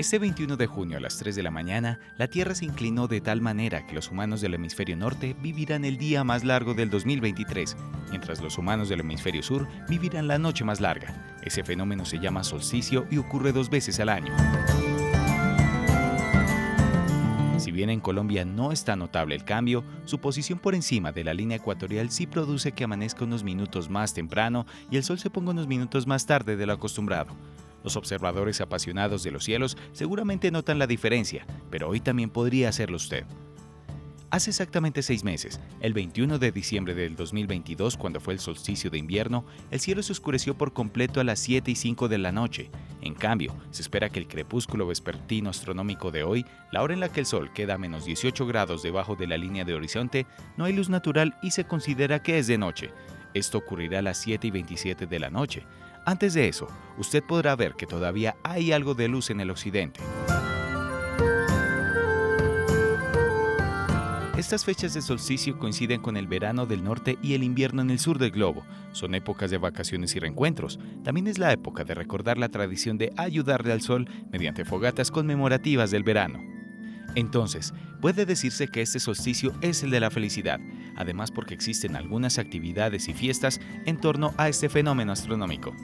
Este 21 de junio a las 3 de la mañana, la Tierra se inclinó de tal manera que los humanos del hemisferio norte vivirán el día más largo del 2023, mientras los humanos del hemisferio sur vivirán la noche más larga. Ese fenómeno se llama solsticio y ocurre dos veces al año. Si bien en Colombia no está notable el cambio, su posición por encima de la línea ecuatorial sí produce que amanezca unos minutos más temprano y el sol se ponga unos minutos más tarde de lo acostumbrado. Los observadores apasionados de los cielos seguramente notan la diferencia, pero hoy también podría hacerlo usted. Hace exactamente seis meses, el 21 de diciembre del 2022, cuando fue el solsticio de invierno, el cielo se oscureció por completo a las 7 y 5 de la noche. En cambio, se espera que el crepúsculo vespertino astronómico de hoy, la hora en la que el Sol queda a menos 18 grados debajo de la línea de horizonte, no hay luz natural y se considera que es de noche. Esto ocurrirá a las 7 y 27 de la noche. Antes de eso, usted podrá ver que todavía hay algo de luz en el occidente. Estas fechas de solsticio coinciden con el verano del norte y el invierno en el sur del globo. Son épocas de vacaciones y reencuentros. También es la época de recordar la tradición de ayudarle al sol mediante fogatas conmemorativas del verano. Entonces, puede decirse que este solsticio es el de la felicidad, además porque existen algunas actividades y fiestas en torno a este fenómeno astronómico.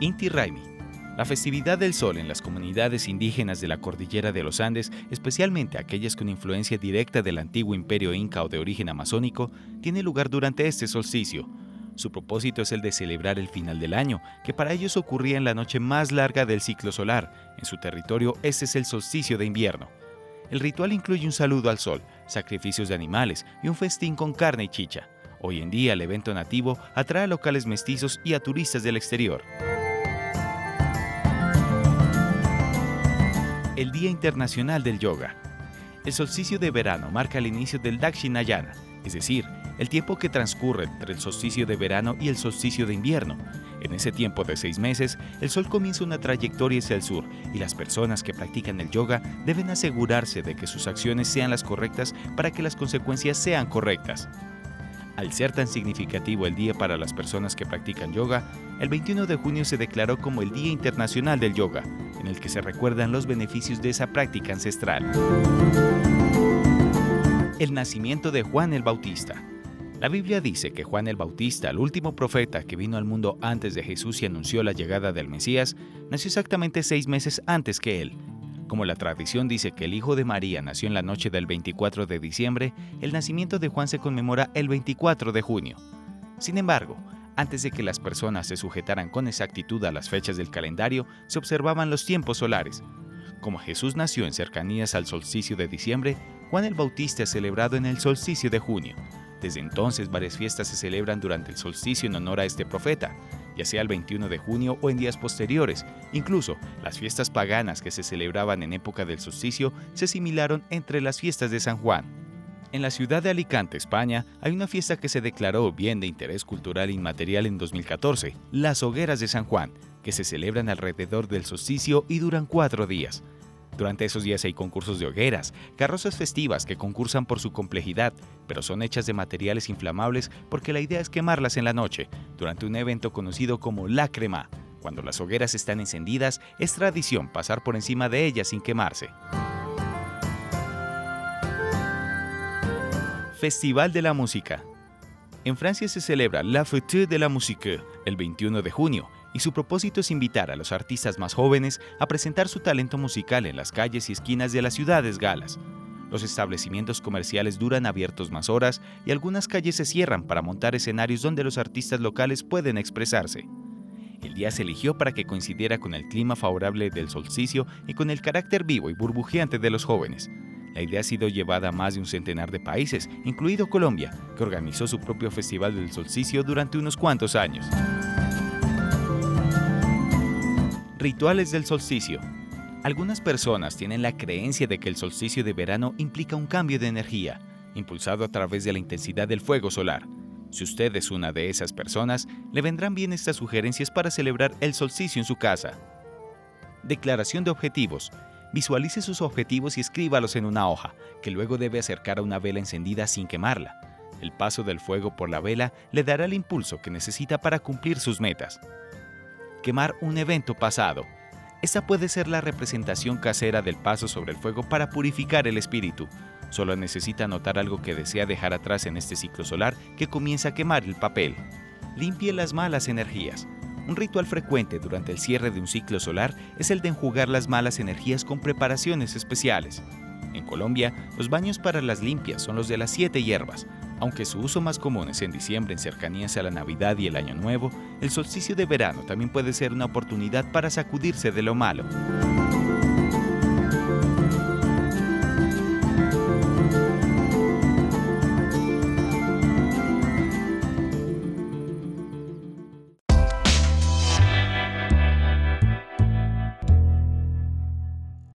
Inti Raimi la festividad del sol en las comunidades indígenas de la cordillera de los Andes, especialmente aquellas con influencia directa del antiguo imperio inca o de origen amazónico, tiene lugar durante este solsticio. Su propósito es el de celebrar el final del año, que para ellos ocurría en la noche más larga del ciclo solar. En su territorio, este es el solsticio de invierno. El ritual incluye un saludo al sol, sacrificios de animales y un festín con carne y chicha. Hoy en día el evento nativo atrae a locales mestizos y a turistas del exterior. el Día Internacional del Yoga. El solsticio de verano marca el inicio del Dakshinayana, es decir, el tiempo que transcurre entre el solsticio de verano y el solsticio de invierno. En ese tiempo de seis meses, el sol comienza una trayectoria hacia el sur y las personas que practican el yoga deben asegurarse de que sus acciones sean las correctas para que las consecuencias sean correctas. Al ser tan significativo el día para las personas que practican yoga, el 21 de junio se declaró como el Día Internacional del Yoga, en el que se recuerdan los beneficios de esa práctica ancestral. El nacimiento de Juan el Bautista. La Biblia dice que Juan el Bautista, el último profeta que vino al mundo antes de Jesús y anunció la llegada del Mesías, nació exactamente seis meses antes que él, como la tradición dice que el hijo de María nació en la noche del 24 de diciembre, el nacimiento de Juan se conmemora el 24 de junio. Sin embargo, antes de que las personas se sujetaran con exactitud a las fechas del calendario, se observaban los tiempos solares. Como Jesús nació en cercanías al solsticio de diciembre, Juan el Bautista es celebrado en el solsticio de junio. Desde entonces varias fiestas se celebran durante el solsticio en honor a este profeta, ya sea el 21 de junio o en días posteriores. Incluso las fiestas paganas que se celebraban en época del solsticio se asimilaron entre las fiestas de San Juan. En la ciudad de Alicante, España, hay una fiesta que se declaró bien de interés cultural inmaterial en 2014, las hogueras de San Juan, que se celebran alrededor del solsticio y duran cuatro días. Durante esos días hay concursos de hogueras, carrozas festivas que concursan por su complejidad, pero son hechas de materiales inflamables porque la idea es quemarlas en la noche, durante un evento conocido como la crema. Cuando las hogueras están encendidas, es tradición pasar por encima de ellas sin quemarse. Festival de la Música. En Francia se celebra la Fête de la Musique el 21 de junio y su propósito es invitar a los artistas más jóvenes a presentar su talento musical en las calles y esquinas de las ciudades galas. Los establecimientos comerciales duran abiertos más horas y algunas calles se cierran para montar escenarios donde los artistas locales pueden expresarse. El día se eligió para que coincidiera con el clima favorable del solsticio y con el carácter vivo y burbujeante de los jóvenes. La idea ha sido llevada a más de un centenar de países, incluido Colombia, que organizó su propio Festival del Solsticio durante unos cuantos años. Rituales del solsticio. Algunas personas tienen la creencia de que el solsticio de verano implica un cambio de energía, impulsado a través de la intensidad del fuego solar. Si usted es una de esas personas, le vendrán bien estas sugerencias para celebrar el solsticio en su casa. Declaración de objetivos. Visualice sus objetivos y escríbalos en una hoja, que luego debe acercar a una vela encendida sin quemarla. El paso del fuego por la vela le dará el impulso que necesita para cumplir sus metas. Quemar un evento pasado. Esta puede ser la representación casera del paso sobre el fuego para purificar el espíritu. Solo necesita notar algo que desea dejar atrás en este ciclo solar que comienza a quemar el papel. Limpie las malas energías. Un ritual frecuente durante el cierre de un ciclo solar es el de enjugar las malas energías con preparaciones especiales. En Colombia, los baños para las limpias son los de las siete hierbas. Aunque su uso más común es en diciembre en cercanías a la Navidad y el Año Nuevo, el solsticio de verano también puede ser una oportunidad para sacudirse de lo malo.